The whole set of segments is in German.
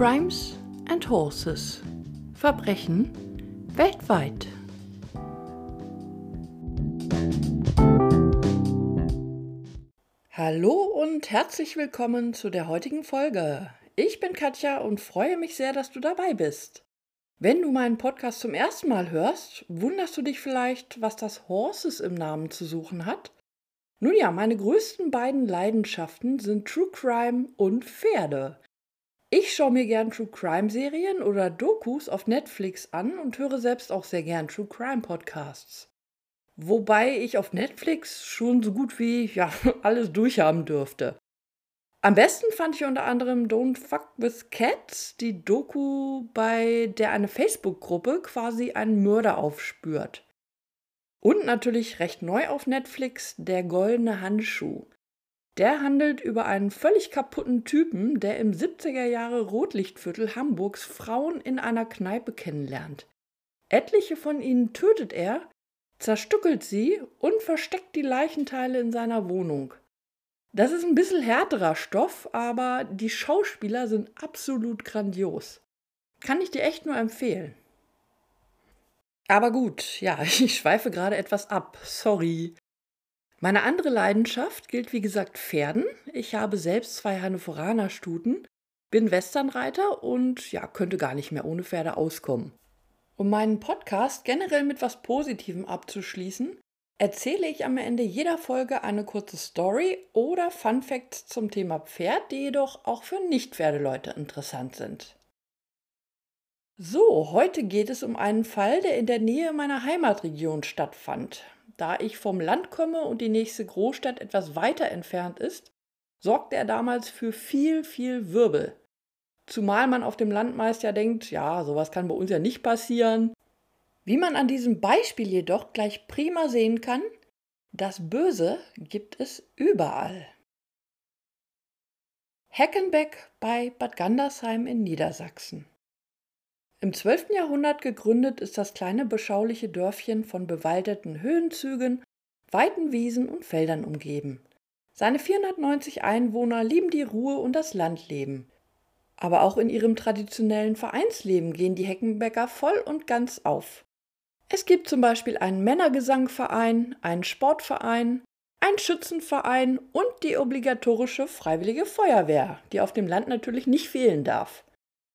Crimes and Horses. Verbrechen weltweit. Hallo und herzlich willkommen zu der heutigen Folge. Ich bin Katja und freue mich sehr, dass du dabei bist. Wenn du meinen Podcast zum ersten Mal hörst, wunderst du dich vielleicht, was das Horses im Namen zu suchen hat? Nun ja, meine größten beiden Leidenschaften sind True Crime und Pferde. Ich schaue mir gern True Crime Serien oder Dokus auf Netflix an und höre selbst auch sehr gern True Crime Podcasts. Wobei ich auf Netflix schon so gut wie ja, alles durchhaben dürfte. Am besten fand ich unter anderem Don't Fuck with Cats, die Doku, bei der eine Facebook-Gruppe quasi einen Mörder aufspürt. Und natürlich recht neu auf Netflix Der goldene Handschuh. Der handelt über einen völlig kaputten Typen, der im 70er Jahre Rotlichtviertel Hamburgs Frauen in einer Kneipe kennenlernt. Etliche von ihnen tötet er, zerstückelt sie und versteckt die Leichenteile in seiner Wohnung. Das ist ein bisschen härterer Stoff, aber die Schauspieler sind absolut grandios. Kann ich dir echt nur empfehlen. Aber gut, ja, ich schweife gerade etwas ab. Sorry. Meine andere Leidenschaft gilt wie gesagt Pferden. Ich habe selbst zwei Hannoveraner Stuten, bin Westernreiter und ja, könnte gar nicht mehr ohne Pferde auskommen. Um meinen Podcast generell mit was Positivem abzuschließen, erzähle ich am Ende jeder Folge eine kurze Story oder Fun Facts zum Thema Pferd, die jedoch auch für Nicht-Pferdeleute interessant sind. So, heute geht es um einen Fall, der in der Nähe meiner Heimatregion stattfand. Da ich vom Land komme und die nächste Großstadt etwas weiter entfernt ist, sorgte er damals für viel, viel Wirbel. Zumal man auf dem Land meist ja denkt, ja, sowas kann bei uns ja nicht passieren. Wie man an diesem Beispiel jedoch gleich prima sehen kann, das Böse gibt es überall. Heckenbeck bei Bad Gandersheim in Niedersachsen. Im 12. Jahrhundert gegründet ist das kleine beschauliche Dörfchen von bewaldeten Höhenzügen, weiten Wiesen und Feldern umgeben. Seine 490 Einwohner lieben die Ruhe und das Landleben. Aber auch in ihrem traditionellen Vereinsleben gehen die Heckenbecker voll und ganz auf. Es gibt zum Beispiel einen Männergesangverein, einen Sportverein, einen Schützenverein und die obligatorische Freiwillige Feuerwehr, die auf dem Land natürlich nicht fehlen darf.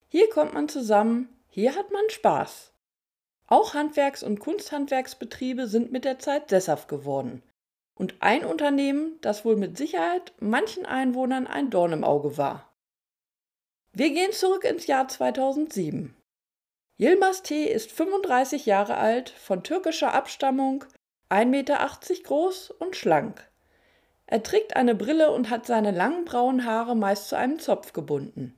Hier kommt man zusammen, hier hat man Spaß. Auch Handwerks- und Kunsthandwerksbetriebe sind mit der Zeit sesshaft geworden. Und ein Unternehmen, das wohl mit Sicherheit manchen Einwohnern ein Dorn im Auge war. Wir gehen zurück ins Jahr 2007. Yilmaz T. ist 35 Jahre alt, von türkischer Abstammung, 1,80 Meter groß und schlank. Er trägt eine Brille und hat seine langen braunen Haare meist zu einem Zopf gebunden.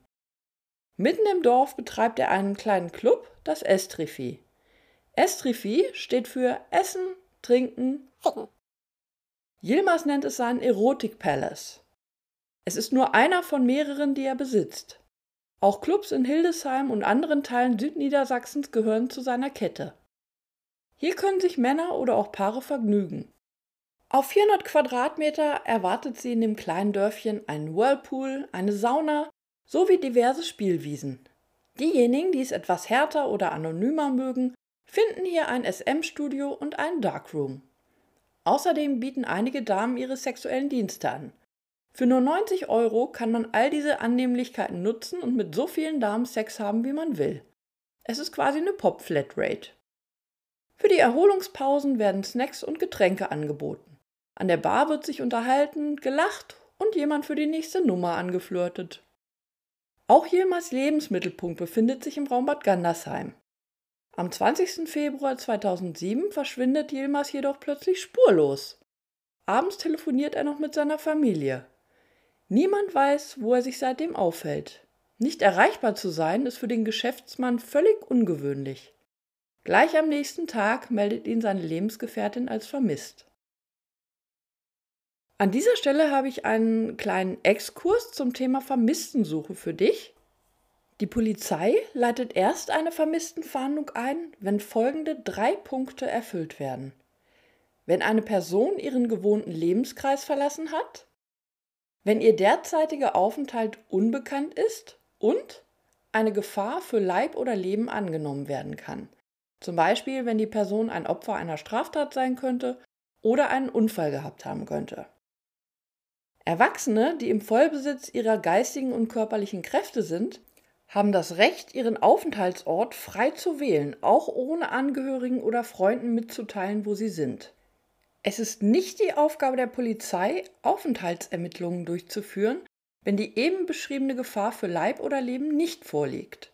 Mitten im Dorf betreibt er einen kleinen Club, das Estrifi. Estrifi steht für Essen, Trinken, Ficken. Yilmaz nennt es seinen Erotik Palace. Es ist nur einer von mehreren, die er besitzt. Auch Clubs in Hildesheim und anderen Teilen Südniedersachsens gehören zu seiner Kette. Hier können sich Männer oder auch Paare vergnügen. Auf 400 Quadratmeter erwartet sie in dem kleinen Dörfchen einen Whirlpool, eine Sauna sowie diverse Spielwiesen. Diejenigen, die es etwas härter oder anonymer mögen, finden hier ein SM-Studio und einen Darkroom. Außerdem bieten einige Damen ihre sexuellen Dienste an, für nur 90 Euro kann man all diese Annehmlichkeiten nutzen und mit so vielen Damen Sex haben, wie man will. Es ist quasi eine Pop-Flatrate. Für die Erholungspausen werden Snacks und Getränke angeboten. An der Bar wird sich unterhalten, gelacht und jemand für die nächste Nummer angeflirtet. Auch Jilmars Lebensmittelpunkt befindet sich im Raum Bad Gandersheim. Am 20. Februar 2007 verschwindet Yilmaz jedoch plötzlich spurlos. Abends telefoniert er noch mit seiner Familie. Niemand weiß, wo er sich seitdem aufhält. Nicht erreichbar zu sein, ist für den Geschäftsmann völlig ungewöhnlich. Gleich am nächsten Tag meldet ihn seine Lebensgefährtin als vermisst. An dieser Stelle habe ich einen kleinen Exkurs zum Thema Vermisstensuche für dich. Die Polizei leitet erst eine Vermisstenfahndung ein, wenn folgende drei Punkte erfüllt werden. Wenn eine Person ihren gewohnten Lebenskreis verlassen hat, wenn ihr derzeitiger Aufenthalt unbekannt ist und eine Gefahr für Leib oder Leben angenommen werden kann. Zum Beispiel, wenn die Person ein Opfer einer Straftat sein könnte oder einen Unfall gehabt haben könnte. Erwachsene, die im Vollbesitz ihrer geistigen und körperlichen Kräfte sind, haben das Recht, ihren Aufenthaltsort frei zu wählen, auch ohne Angehörigen oder Freunden mitzuteilen, wo sie sind. Es ist nicht die Aufgabe der Polizei, Aufenthaltsermittlungen durchzuführen, wenn die eben beschriebene Gefahr für Leib oder Leben nicht vorliegt.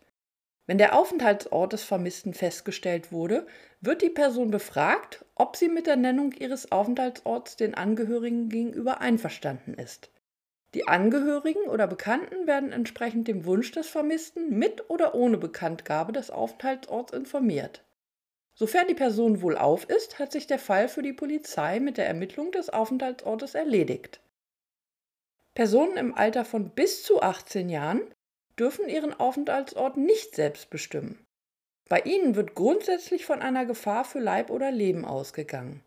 Wenn der Aufenthaltsort des Vermissten festgestellt wurde, wird die Person befragt, ob sie mit der Nennung ihres Aufenthaltsorts den Angehörigen gegenüber einverstanden ist. Die Angehörigen oder Bekannten werden entsprechend dem Wunsch des Vermissten mit oder ohne Bekanntgabe des Aufenthaltsorts informiert. Sofern die Person wohlauf ist, hat sich der Fall für die Polizei mit der Ermittlung des Aufenthaltsortes erledigt. Personen im Alter von bis zu 18 Jahren dürfen ihren Aufenthaltsort nicht selbst bestimmen. Bei ihnen wird grundsätzlich von einer Gefahr für Leib oder Leben ausgegangen.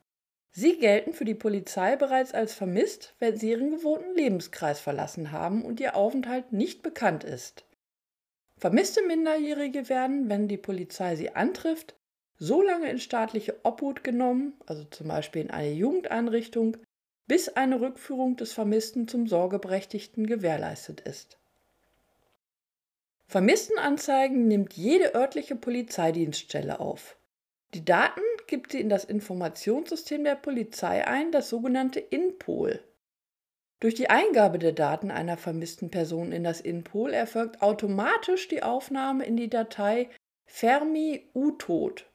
Sie gelten für die Polizei bereits als vermisst, wenn sie ihren gewohnten Lebenskreis verlassen haben und ihr Aufenthalt nicht bekannt ist. Vermisste Minderjährige werden, wenn die Polizei sie antrifft, so lange in staatliche Obhut genommen, also zum Beispiel in eine Jugendeinrichtung, bis eine Rückführung des Vermissten zum Sorgeberechtigten gewährleistet ist. Vermisstenanzeigen nimmt jede örtliche Polizeidienststelle auf. Die Daten gibt sie in das Informationssystem der Polizei ein, das sogenannte INPOL. Durch die Eingabe der Daten einer vermissten Person in das INPOL erfolgt automatisch die Aufnahme in die Datei Fermi U-Tod.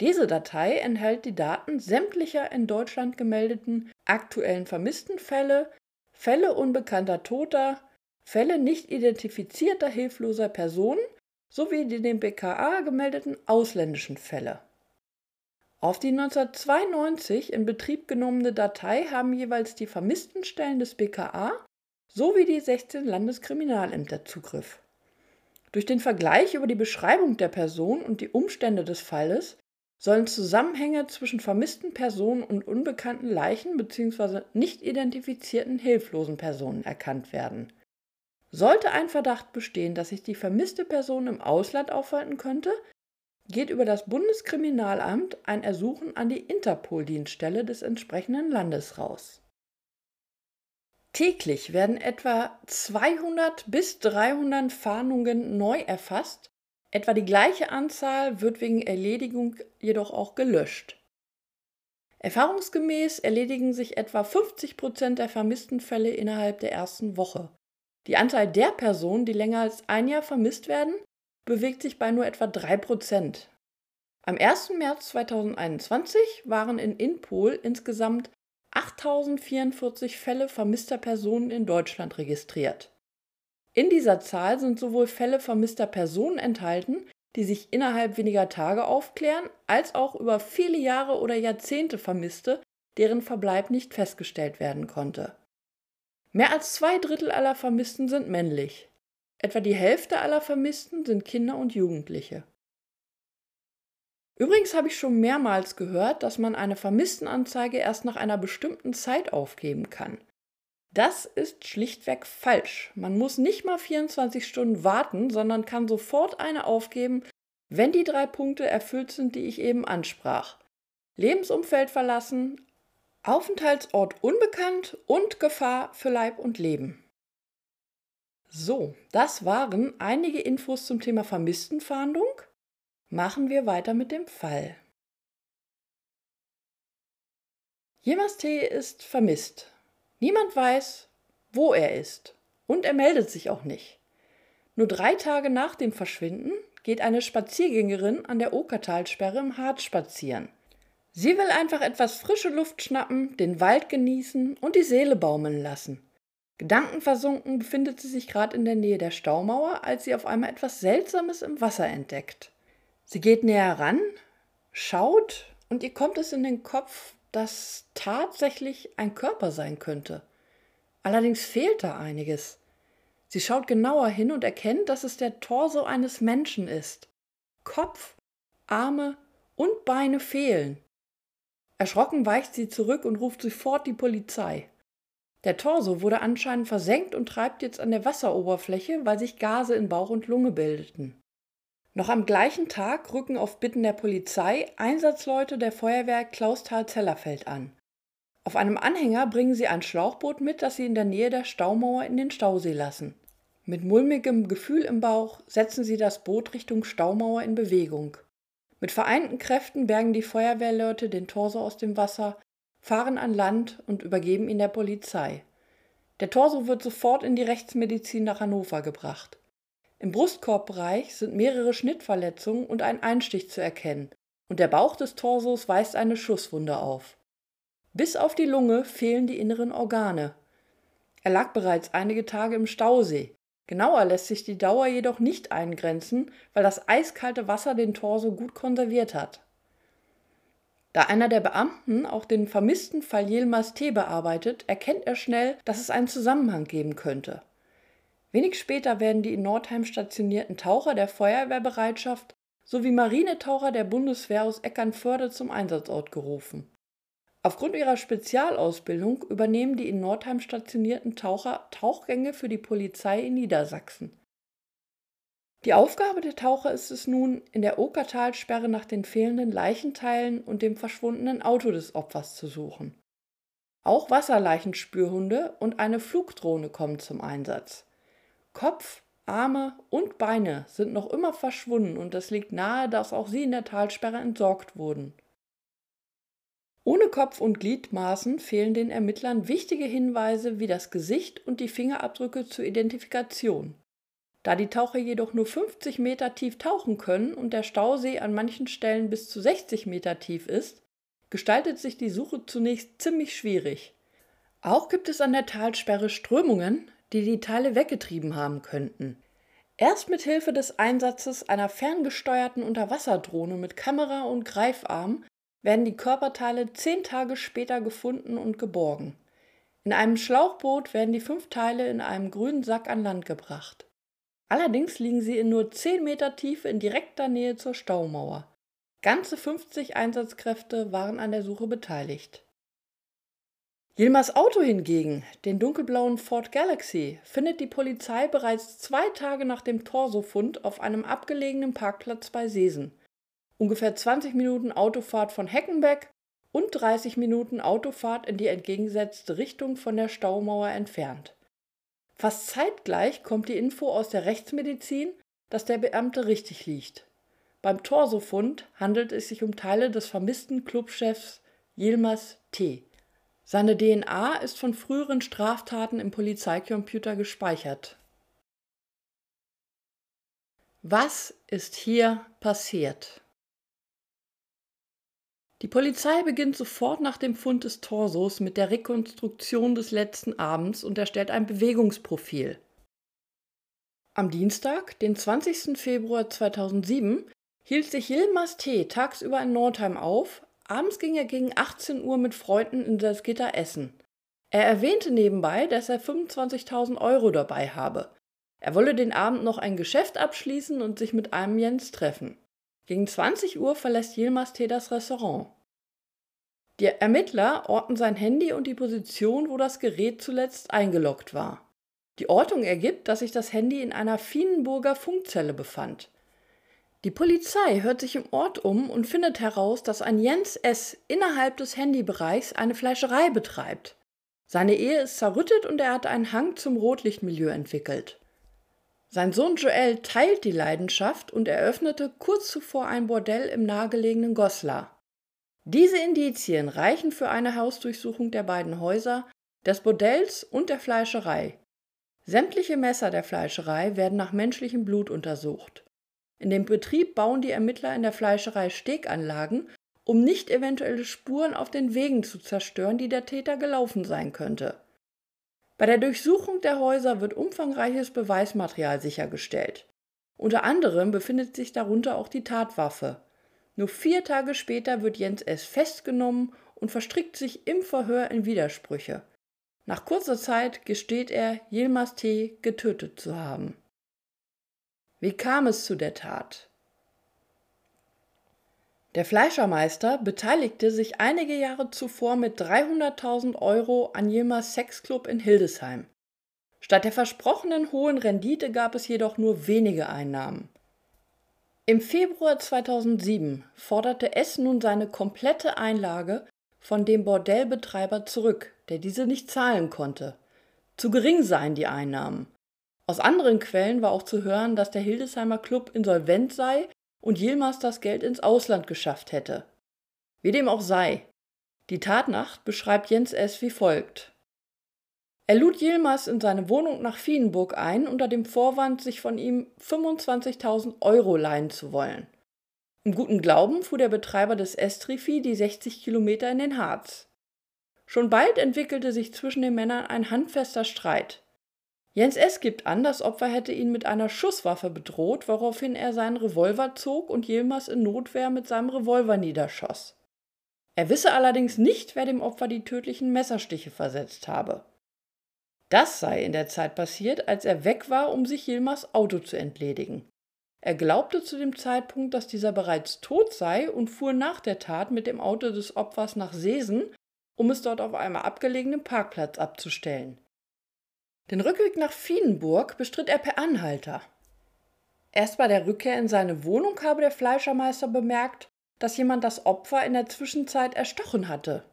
Diese Datei enthält die Daten sämtlicher in Deutschland gemeldeten aktuellen vermissten Fälle, Fälle unbekannter Toter, Fälle nicht identifizierter hilfloser Personen sowie die dem BKA gemeldeten ausländischen Fälle. Auf die 1992 in Betrieb genommene Datei haben jeweils die vermissten Stellen des BKA sowie die 16 Landeskriminalämter Zugriff. Durch den Vergleich über die Beschreibung der Person und die Umstände des Falles sollen Zusammenhänge zwischen vermissten Personen und unbekannten Leichen bzw. nicht identifizierten hilflosen Personen erkannt werden. Sollte ein Verdacht bestehen, dass sich die vermisste Person im Ausland aufhalten könnte, geht über das Bundeskriminalamt ein Ersuchen an die Interpol-Dienststelle des entsprechenden Landes raus. Täglich werden etwa 200 bis 300 Fahndungen neu erfasst, etwa die gleiche Anzahl wird wegen Erledigung jedoch auch gelöscht. Erfahrungsgemäß erledigen sich etwa 50 Prozent der vermissten Fälle innerhalb der ersten Woche. Die Anzahl der Personen, die länger als ein Jahr vermisst werden, bewegt sich bei nur etwa 3%. Am 1. März 2021 waren in Inpol insgesamt 8044 Fälle vermisster Personen in Deutschland registriert. In dieser Zahl sind sowohl Fälle vermisster Personen enthalten, die sich innerhalb weniger Tage aufklären, als auch über viele Jahre oder Jahrzehnte Vermisste, deren Verbleib nicht festgestellt werden konnte. Mehr als zwei Drittel aller Vermissten sind männlich. Etwa die Hälfte aller Vermissten sind Kinder und Jugendliche. Übrigens habe ich schon mehrmals gehört, dass man eine Vermisstenanzeige erst nach einer bestimmten Zeit aufgeben kann. Das ist schlichtweg falsch. Man muss nicht mal 24 Stunden warten, sondern kann sofort eine aufgeben, wenn die drei Punkte erfüllt sind, die ich eben ansprach. Lebensumfeld verlassen, Aufenthaltsort unbekannt und Gefahr für Leib und Leben. So, das waren einige Infos zum Thema Vermisstenfahndung. Machen wir weiter mit dem Fall. Jemas T. ist vermisst. Niemand weiß, wo er ist. Und er meldet sich auch nicht. Nur drei Tage nach dem Verschwinden geht eine Spaziergängerin an der Okertalsperre im Harz spazieren. Sie will einfach etwas frische Luft schnappen, den Wald genießen und die Seele baumeln lassen. Gedankenversunken befindet sie sich gerade in der Nähe der Staumauer, als sie auf einmal etwas Seltsames im Wasser entdeckt. Sie geht näher ran, schaut und ihr kommt es in den Kopf, dass tatsächlich ein Körper sein könnte. Allerdings fehlt da einiges. Sie schaut genauer hin und erkennt, dass es der Torso eines Menschen ist. Kopf, Arme und Beine fehlen. Erschrocken weicht sie zurück und ruft sofort die Polizei. Der Torso wurde anscheinend versenkt und treibt jetzt an der Wasseroberfläche, weil sich Gase in Bauch und Lunge bildeten. Noch am gleichen Tag rücken auf Bitten der Polizei Einsatzleute der Feuerwehr Klausthal-Zellerfeld an. Auf einem Anhänger bringen sie ein Schlauchboot mit, das sie in der Nähe der Staumauer in den Stausee lassen. Mit mulmigem Gefühl im Bauch setzen sie das Boot Richtung Staumauer in Bewegung. Mit vereinten Kräften bergen die Feuerwehrleute den Torso aus dem Wasser, fahren an Land und übergeben ihn der Polizei. Der Torso wird sofort in die Rechtsmedizin nach Hannover gebracht. Im Brustkorbbereich sind mehrere Schnittverletzungen und ein Einstich zu erkennen, und der Bauch des Torsos weist eine Schusswunde auf. Bis auf die Lunge fehlen die inneren Organe. Er lag bereits einige Tage im Stausee. Genauer lässt sich die Dauer jedoch nicht eingrenzen, weil das eiskalte Wasser den Torso gut konserviert hat. Da einer der Beamten auch den vermissten Fall Yilmaz T. bearbeitet, erkennt er schnell, dass es einen Zusammenhang geben könnte. Wenig später werden die in Nordheim stationierten Taucher der Feuerwehrbereitschaft sowie Marinetaucher der Bundeswehr aus Eckernförde zum Einsatzort gerufen. Aufgrund ihrer Spezialausbildung übernehmen die in Nordheim stationierten Taucher Tauchgänge für die Polizei in Niedersachsen. Die Aufgabe der Taucher ist es nun, in der Okertalsperre nach den fehlenden Leichenteilen und dem verschwundenen Auto des Opfers zu suchen. Auch Wasserleichenspürhunde und eine Flugdrohne kommen zum Einsatz. Kopf, Arme und Beine sind noch immer verschwunden und es liegt nahe, dass auch sie in der Talsperre entsorgt wurden. Ohne Kopf und Gliedmaßen fehlen den Ermittlern wichtige Hinweise wie das Gesicht und die Fingerabdrücke zur Identifikation. Da die Taucher jedoch nur 50 Meter tief tauchen können und der Stausee an manchen Stellen bis zu 60 Meter tief ist, gestaltet sich die Suche zunächst ziemlich schwierig. Auch gibt es an der Talsperre Strömungen, die die Teile weggetrieben haben könnten. Erst mit Hilfe des Einsatzes einer ferngesteuerten Unterwasserdrohne mit Kamera und Greifarm werden die Körperteile zehn Tage später gefunden und geborgen. In einem Schlauchboot werden die fünf Teile in einem grünen Sack an Land gebracht. Allerdings liegen sie in nur 10 Meter Tiefe in direkter Nähe zur Staumauer. Ganze 50 Einsatzkräfte waren an der Suche beteiligt. Yilmaz Auto hingegen, den dunkelblauen Ford Galaxy, findet die Polizei bereits zwei Tage nach dem Torsofund auf einem abgelegenen Parkplatz bei Seesen. Ungefähr 20 Minuten Autofahrt von Heckenbeck und 30 Minuten Autofahrt in die entgegengesetzte Richtung von der Staumauer entfernt. Fast zeitgleich kommt die Info aus der Rechtsmedizin, dass der Beamte richtig liegt. Beim Torsofund handelt es sich um Teile des vermissten Clubchefs Yilmaz T. Seine DNA ist von früheren Straftaten im Polizeicomputer gespeichert. Was ist hier passiert? Die Polizei beginnt sofort nach dem Fund des Torsos mit der Rekonstruktion des letzten Abends und erstellt ein Bewegungsprofil. Am Dienstag, den 20. Februar 2007, hielt sich Yilmaz T. tagsüber in Nordheim auf, Abends ging er gegen 18 Uhr mit Freunden in Salzgitter essen. Er erwähnte nebenbei, dass er 25.000 Euro dabei habe. Er wolle den Abend noch ein Geschäft abschließen und sich mit einem Jens treffen. Gegen 20 Uhr verlässt Yilmaz T. das Restaurant. Die Ermittler orten sein Handy und die Position, wo das Gerät zuletzt eingeloggt war. Die Ortung ergibt, dass sich das Handy in einer Fienenburger Funkzelle befand. Die Polizei hört sich im Ort um und findet heraus, dass ein Jens S. innerhalb des Handybereichs eine Fleischerei betreibt. Seine Ehe ist zerrüttet und er hat einen Hang zum Rotlichtmilieu entwickelt. Sein Sohn Joel teilt die Leidenschaft und eröffnete kurz zuvor ein Bordell im nahegelegenen Goslar. Diese Indizien reichen für eine Hausdurchsuchung der beiden Häuser, des Bordells und der Fleischerei. Sämtliche Messer der Fleischerei werden nach menschlichem Blut untersucht. In dem Betrieb bauen die Ermittler in der Fleischerei Steganlagen, um nicht eventuelle Spuren auf den Wegen zu zerstören, die der Täter gelaufen sein könnte. Bei der Durchsuchung der Häuser wird umfangreiches Beweismaterial sichergestellt. Unter anderem befindet sich darunter auch die Tatwaffe. Nur vier Tage später wird Jens S. festgenommen und verstrickt sich im Verhör in Widersprüche. Nach kurzer Zeit gesteht er, Yilmaz T. getötet zu haben. Wie kam es zu der Tat? Der Fleischermeister beteiligte sich einige Jahre zuvor mit 300.000 Euro an Yilmaz Sexclub in Hildesheim. Statt der versprochenen hohen Rendite gab es jedoch nur wenige Einnahmen. Im Februar 2007 forderte S nun seine komplette Einlage von dem Bordellbetreiber zurück, der diese nicht zahlen konnte. Zu gering seien die Einnahmen. Aus anderen Quellen war auch zu hören, dass der Hildesheimer Club insolvent sei und Yilmaz das Geld ins Ausland geschafft hätte. Wie dem auch sei, die Tatnacht beschreibt Jens S. wie folgt. Er lud Yilmaz in seine Wohnung nach Vienburg ein, unter dem Vorwand, sich von ihm 25.000 Euro leihen zu wollen. Im guten Glauben fuhr der Betreiber des Estrifi die 60 Kilometer in den Harz. Schon bald entwickelte sich zwischen den Männern ein handfester Streit. Jens S. gibt an, das Opfer hätte ihn mit einer Schusswaffe bedroht, woraufhin er seinen Revolver zog und Yilmaz in Notwehr mit seinem Revolver niederschoss. Er wisse allerdings nicht, wer dem Opfer die tödlichen Messerstiche versetzt habe. Das sei in der Zeit passiert, als er weg war, um sich Yilmaz Auto zu entledigen. Er glaubte zu dem Zeitpunkt, dass dieser bereits tot sei und fuhr nach der Tat mit dem Auto des Opfers nach Seesen, um es dort auf einem abgelegenen Parkplatz abzustellen. Den Rückweg nach Fienenburg bestritt er per Anhalter. Erst bei der Rückkehr in seine Wohnung habe der Fleischermeister bemerkt, dass jemand das Opfer in der Zwischenzeit erstochen hatte.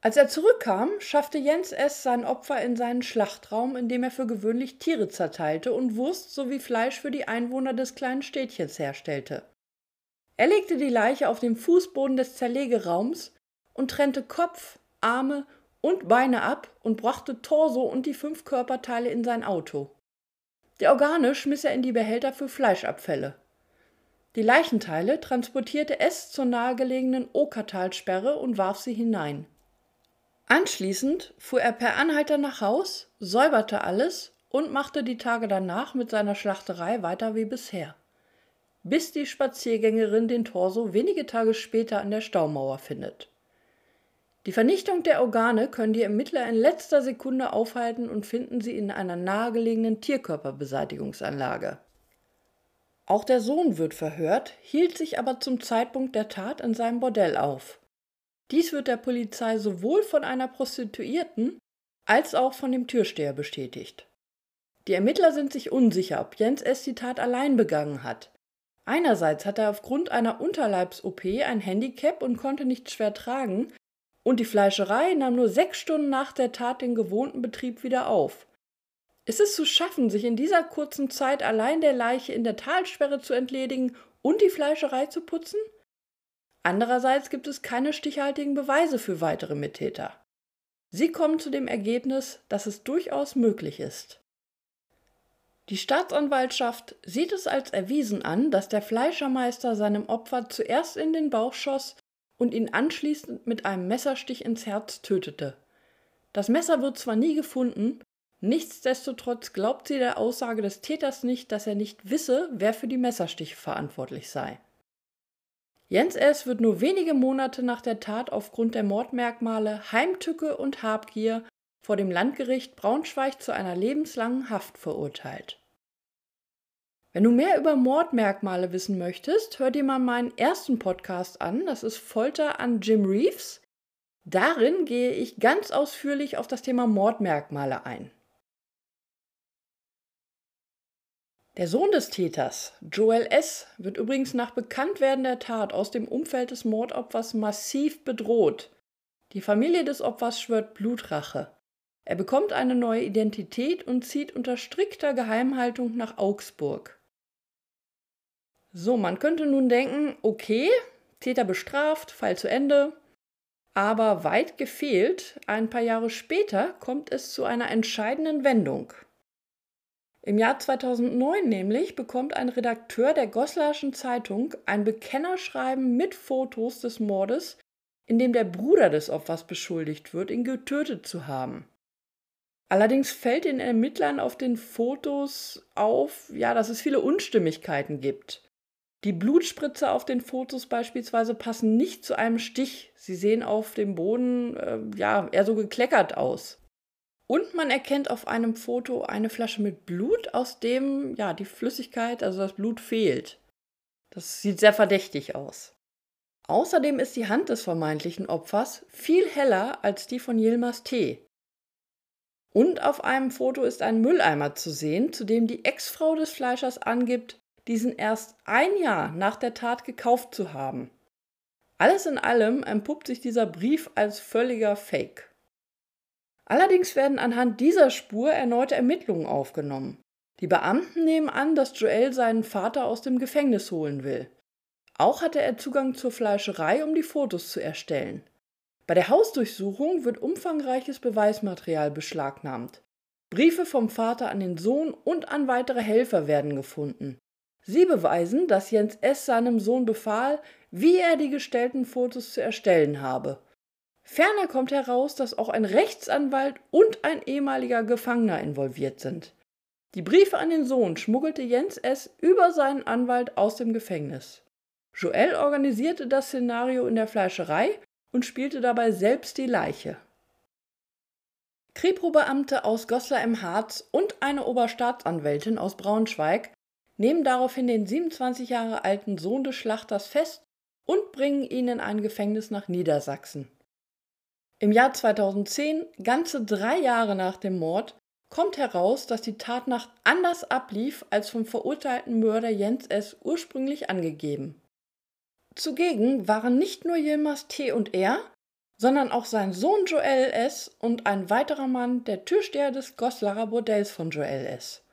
Als er zurückkam, schaffte Jens S. sein Opfer in seinen Schlachtraum, in dem er für gewöhnlich Tiere zerteilte und Wurst sowie Fleisch für die Einwohner des kleinen Städtchens herstellte. Er legte die Leiche auf den Fußboden des Zerlegeraums und trennte Kopf, Arme und Beine ab und brachte Torso und die fünf Körperteile in sein Auto. Die Organe schmiss er in die Behälter für Fleischabfälle. Die Leichenteile transportierte es zur nahegelegenen Okertalsperre und warf sie hinein. Anschließend fuhr er per Anhalter nach Haus, säuberte alles und machte die Tage danach mit seiner Schlachterei weiter wie bisher, bis die Spaziergängerin den Torso wenige Tage später an der Staumauer findet. Die Vernichtung der Organe können die Ermittler in letzter Sekunde aufhalten und finden sie in einer nahegelegenen Tierkörperbeseitigungsanlage. Auch der Sohn wird verhört, hielt sich aber zum Zeitpunkt der Tat in seinem Bordell auf. Dies wird der Polizei sowohl von einer Prostituierten als auch von dem Türsteher bestätigt. Die Ermittler sind sich unsicher, ob Jens S. die Tat allein begangen hat. Einerseits hat er aufgrund einer Unterleibs-OP ein Handicap und konnte nicht schwer tragen, und die Fleischerei nahm nur sechs Stunden nach der Tat den gewohnten Betrieb wieder auf. Ist es zu schaffen, sich in dieser kurzen Zeit allein der Leiche in der Talsperre zu entledigen und die Fleischerei zu putzen? Andererseits gibt es keine stichhaltigen Beweise für weitere Mittäter. Sie kommen zu dem Ergebnis, dass es durchaus möglich ist. Die Staatsanwaltschaft sieht es als erwiesen an, dass der Fleischermeister seinem Opfer zuerst in den Bauch schoss und ihn anschließend mit einem Messerstich ins Herz tötete. Das Messer wird zwar nie gefunden, nichtsdestotrotz glaubt sie der Aussage des Täters nicht, dass er nicht wisse, wer für die Messerstiche verantwortlich sei. Jens S. wird nur wenige Monate nach der Tat aufgrund der Mordmerkmale Heimtücke und Habgier vor dem Landgericht Braunschweig zu einer lebenslangen Haft verurteilt. Wenn du mehr über Mordmerkmale wissen möchtest, hör dir mal meinen ersten Podcast an. Das ist Folter an Jim Reeves. Darin gehe ich ganz ausführlich auf das Thema Mordmerkmale ein. Der Sohn des Täters, Joel S., wird übrigens nach Bekanntwerden der Tat aus dem Umfeld des Mordopfers massiv bedroht. Die Familie des Opfers schwört Blutrache. Er bekommt eine neue Identität und zieht unter strikter Geheimhaltung nach Augsburg. So, man könnte nun denken, okay, Täter bestraft, Fall zu Ende. Aber weit gefehlt, ein paar Jahre später kommt es zu einer entscheidenden Wendung. Im Jahr 2009 nämlich bekommt ein Redakteur der Goslarschen Zeitung ein Bekennerschreiben mit Fotos des Mordes, in dem der Bruder des Opfers beschuldigt wird, ihn getötet zu haben. Allerdings fällt den Ermittlern auf den Fotos auf, ja, dass es viele Unstimmigkeiten gibt. Die Blutspritze auf den Fotos beispielsweise passen nicht zu einem Stich. Sie sehen auf dem Boden äh, ja eher so gekleckert aus. Und man erkennt auf einem Foto eine Flasche mit Blut, aus dem ja die Flüssigkeit, also das Blut fehlt. Das sieht sehr verdächtig aus. Außerdem ist die Hand des vermeintlichen Opfers viel heller als die von Yilmaz T. Und auf einem Foto ist ein Mülleimer zu sehen, zu dem die Ex-Frau des Fleischers angibt, diesen erst ein Jahr nach der Tat gekauft zu haben. Alles in allem entpuppt sich dieser Brief als völliger Fake. Allerdings werden anhand dieser Spur erneute Ermittlungen aufgenommen. Die Beamten nehmen an, dass Joel seinen Vater aus dem Gefängnis holen will. Auch hatte er Zugang zur Fleischerei, um die Fotos zu erstellen. Bei der Hausdurchsuchung wird umfangreiches Beweismaterial beschlagnahmt. Briefe vom Vater an den Sohn und an weitere Helfer werden gefunden. Sie beweisen, dass Jens S. seinem Sohn befahl, wie er die gestellten Fotos zu erstellen habe. Ferner kommt heraus, dass auch ein Rechtsanwalt und ein ehemaliger Gefangener involviert sind. Die Briefe an den Sohn schmuggelte Jens S. über seinen Anwalt aus dem Gefängnis. Joel organisierte das Szenario in der Fleischerei und spielte dabei selbst die Leiche. Kripo-Beamte aus Goslar im Harz und eine Oberstaatsanwältin aus Braunschweig nehmen daraufhin den 27 Jahre alten Sohn des Schlachters fest und bringen ihn in ein Gefängnis nach Niedersachsen. Im Jahr 2010, ganze drei Jahre nach dem Mord, kommt heraus, dass die Tatnacht anders ablief als vom verurteilten Mörder Jens S. ursprünglich angegeben. Zugegen waren nicht nur Yilmaz T. und er, sondern auch sein Sohn Joel S. und ein weiterer Mann, der Türsteher des Goslarer Bordells von Joel S.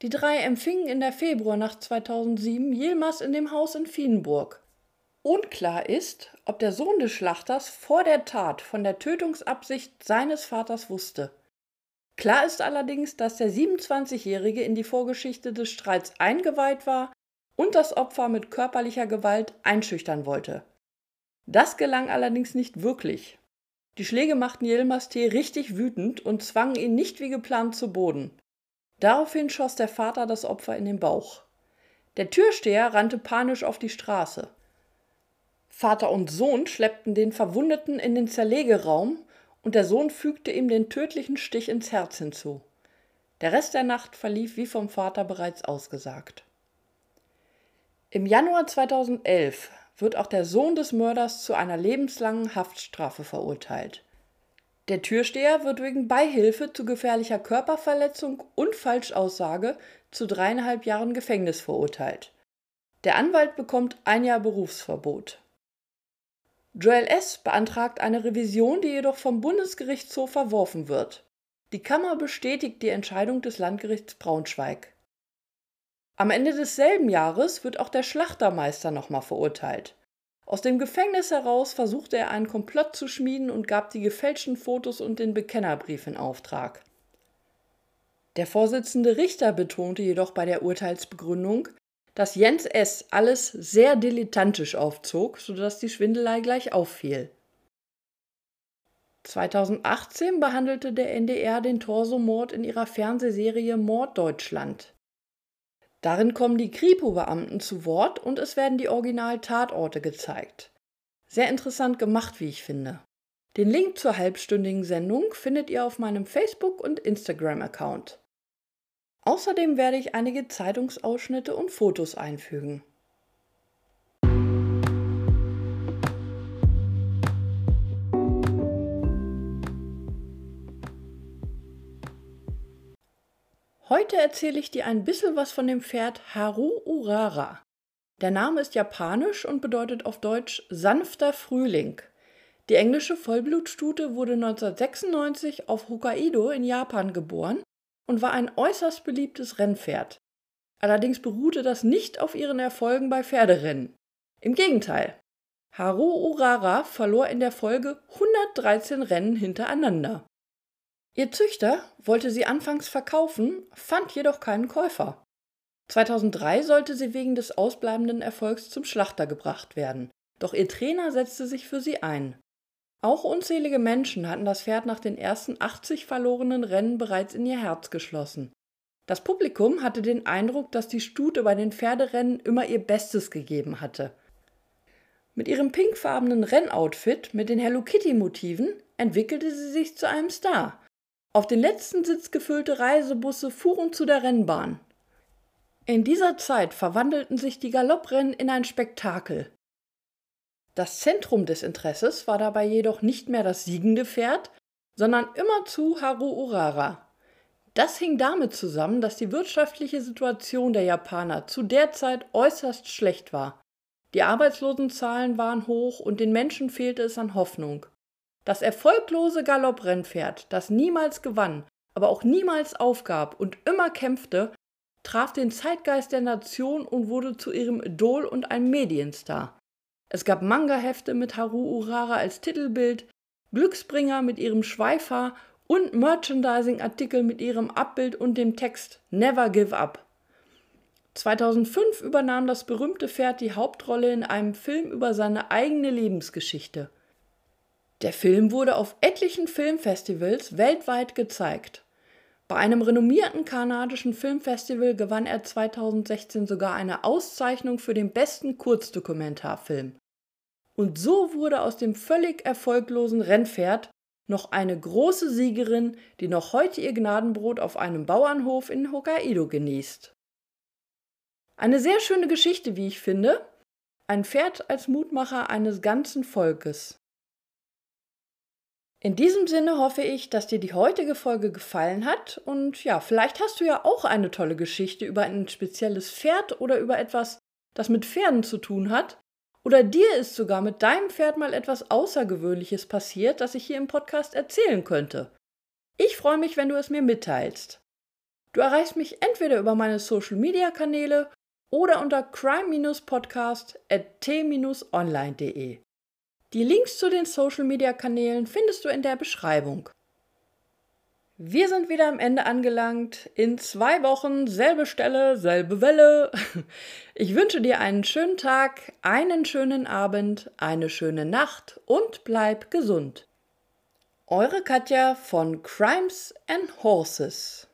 Die drei empfingen in der Februarnacht 2007 Yilmaz in dem Haus in Fienburg. Unklar ist, ob der Sohn des Schlachters vor der Tat von der Tötungsabsicht seines Vaters wusste. Klar ist allerdings, dass der 27-Jährige in die Vorgeschichte des Streits eingeweiht war und das Opfer mit körperlicher Gewalt einschüchtern wollte. Das gelang allerdings nicht wirklich. Die Schläge machten Yilmaz T. richtig wütend und zwangen ihn nicht wie geplant zu Boden. Daraufhin schoss der Vater das Opfer in den Bauch. Der Türsteher rannte panisch auf die Straße. Vater und Sohn schleppten den Verwundeten in den Zerlegeraum und der Sohn fügte ihm den tödlichen Stich ins Herz hinzu. Der Rest der Nacht verlief wie vom Vater bereits ausgesagt. Im Januar 2011 wird auch der Sohn des Mörders zu einer lebenslangen Haftstrafe verurteilt. Der Türsteher wird wegen Beihilfe zu gefährlicher Körperverletzung und Falschaussage zu dreieinhalb Jahren Gefängnis verurteilt. Der Anwalt bekommt ein Jahr Berufsverbot. Joel S. beantragt eine Revision, die jedoch vom Bundesgerichtshof verworfen wird. Die Kammer bestätigt die Entscheidung des Landgerichts Braunschweig. Am Ende desselben Jahres wird auch der Schlachtermeister nochmal verurteilt. Aus dem Gefängnis heraus versuchte er einen Komplott zu schmieden und gab die gefälschten Fotos und den Bekennerbrief in Auftrag. Der Vorsitzende Richter betonte jedoch bei der Urteilsbegründung, dass Jens S. alles sehr dilettantisch aufzog, sodass die Schwindelei gleich auffiel. 2018 behandelte der NDR den Torsomord in ihrer Fernsehserie Morddeutschland. Darin kommen die Kripo-Beamten zu Wort und es werden die Original-Tatorte gezeigt. Sehr interessant gemacht, wie ich finde. Den Link zur halbstündigen Sendung findet ihr auf meinem Facebook- und Instagram-Account. Außerdem werde ich einige Zeitungsausschnitte und Fotos einfügen. Heute erzähle ich dir ein bisschen was von dem Pferd Haru Urara. Der Name ist japanisch und bedeutet auf Deutsch sanfter Frühling. Die englische Vollblutstute wurde 1996 auf Hokkaido in Japan geboren und war ein äußerst beliebtes Rennpferd. Allerdings beruhte das nicht auf ihren Erfolgen bei Pferderennen. Im Gegenteil. Haru Urara verlor in der Folge 113 Rennen hintereinander. Ihr Züchter wollte sie anfangs verkaufen, fand jedoch keinen Käufer. 2003 sollte sie wegen des ausbleibenden Erfolgs zum Schlachter gebracht werden, doch ihr Trainer setzte sich für sie ein. Auch unzählige Menschen hatten das Pferd nach den ersten 80 verlorenen Rennen bereits in ihr Herz geschlossen. Das Publikum hatte den Eindruck, dass die Stute bei den Pferderennen immer ihr Bestes gegeben hatte. Mit ihrem pinkfarbenen Rennoutfit mit den Hello Kitty Motiven entwickelte sie sich zu einem Star auf den letzten Sitz gefüllte Reisebusse fuhren zu der Rennbahn. In dieser Zeit verwandelten sich die Galopprennen in ein Spektakel. Das Zentrum des Interesses war dabei jedoch nicht mehr das siegende Pferd, sondern immerzu Haru Urara. Das hing damit zusammen, dass die wirtschaftliche Situation der Japaner zu der Zeit äußerst schlecht war. Die Arbeitslosenzahlen waren hoch und den Menschen fehlte es an Hoffnung. Das erfolglose Galopprennpferd, das niemals gewann, aber auch niemals aufgab und immer kämpfte, traf den Zeitgeist der Nation und wurde zu ihrem Idol und einem Medienstar. Es gab Manga-Hefte mit Haru Urara als Titelbild, Glücksbringer mit ihrem Schweifhaar und Merchandising-Artikel mit ihrem Abbild und dem Text Never Give Up. 2005 übernahm das berühmte Pferd die Hauptrolle in einem Film über seine eigene Lebensgeschichte. Der Film wurde auf etlichen Filmfestivals weltweit gezeigt. Bei einem renommierten kanadischen Filmfestival gewann er 2016 sogar eine Auszeichnung für den besten Kurzdokumentarfilm. Und so wurde aus dem völlig erfolglosen Rennpferd noch eine große Siegerin, die noch heute ihr Gnadenbrot auf einem Bauernhof in Hokkaido genießt. Eine sehr schöne Geschichte, wie ich finde. Ein Pferd als Mutmacher eines ganzen Volkes. In diesem Sinne hoffe ich, dass dir die heutige Folge gefallen hat und ja, vielleicht hast du ja auch eine tolle Geschichte über ein spezielles Pferd oder über etwas, das mit Pferden zu tun hat. Oder dir ist sogar mit deinem Pferd mal etwas Außergewöhnliches passiert, das ich hier im Podcast erzählen könnte. Ich freue mich, wenn du es mir mitteilst. Du erreichst mich entweder über meine Social Media Kanäle oder unter crime-podcast at t-online.de. Die Links zu den Social-Media-Kanälen findest du in der Beschreibung. Wir sind wieder am Ende angelangt. In zwei Wochen selbe Stelle, selbe Welle. Ich wünsche dir einen schönen Tag, einen schönen Abend, eine schöne Nacht und bleib gesund. Eure Katja von Crimes and Horses.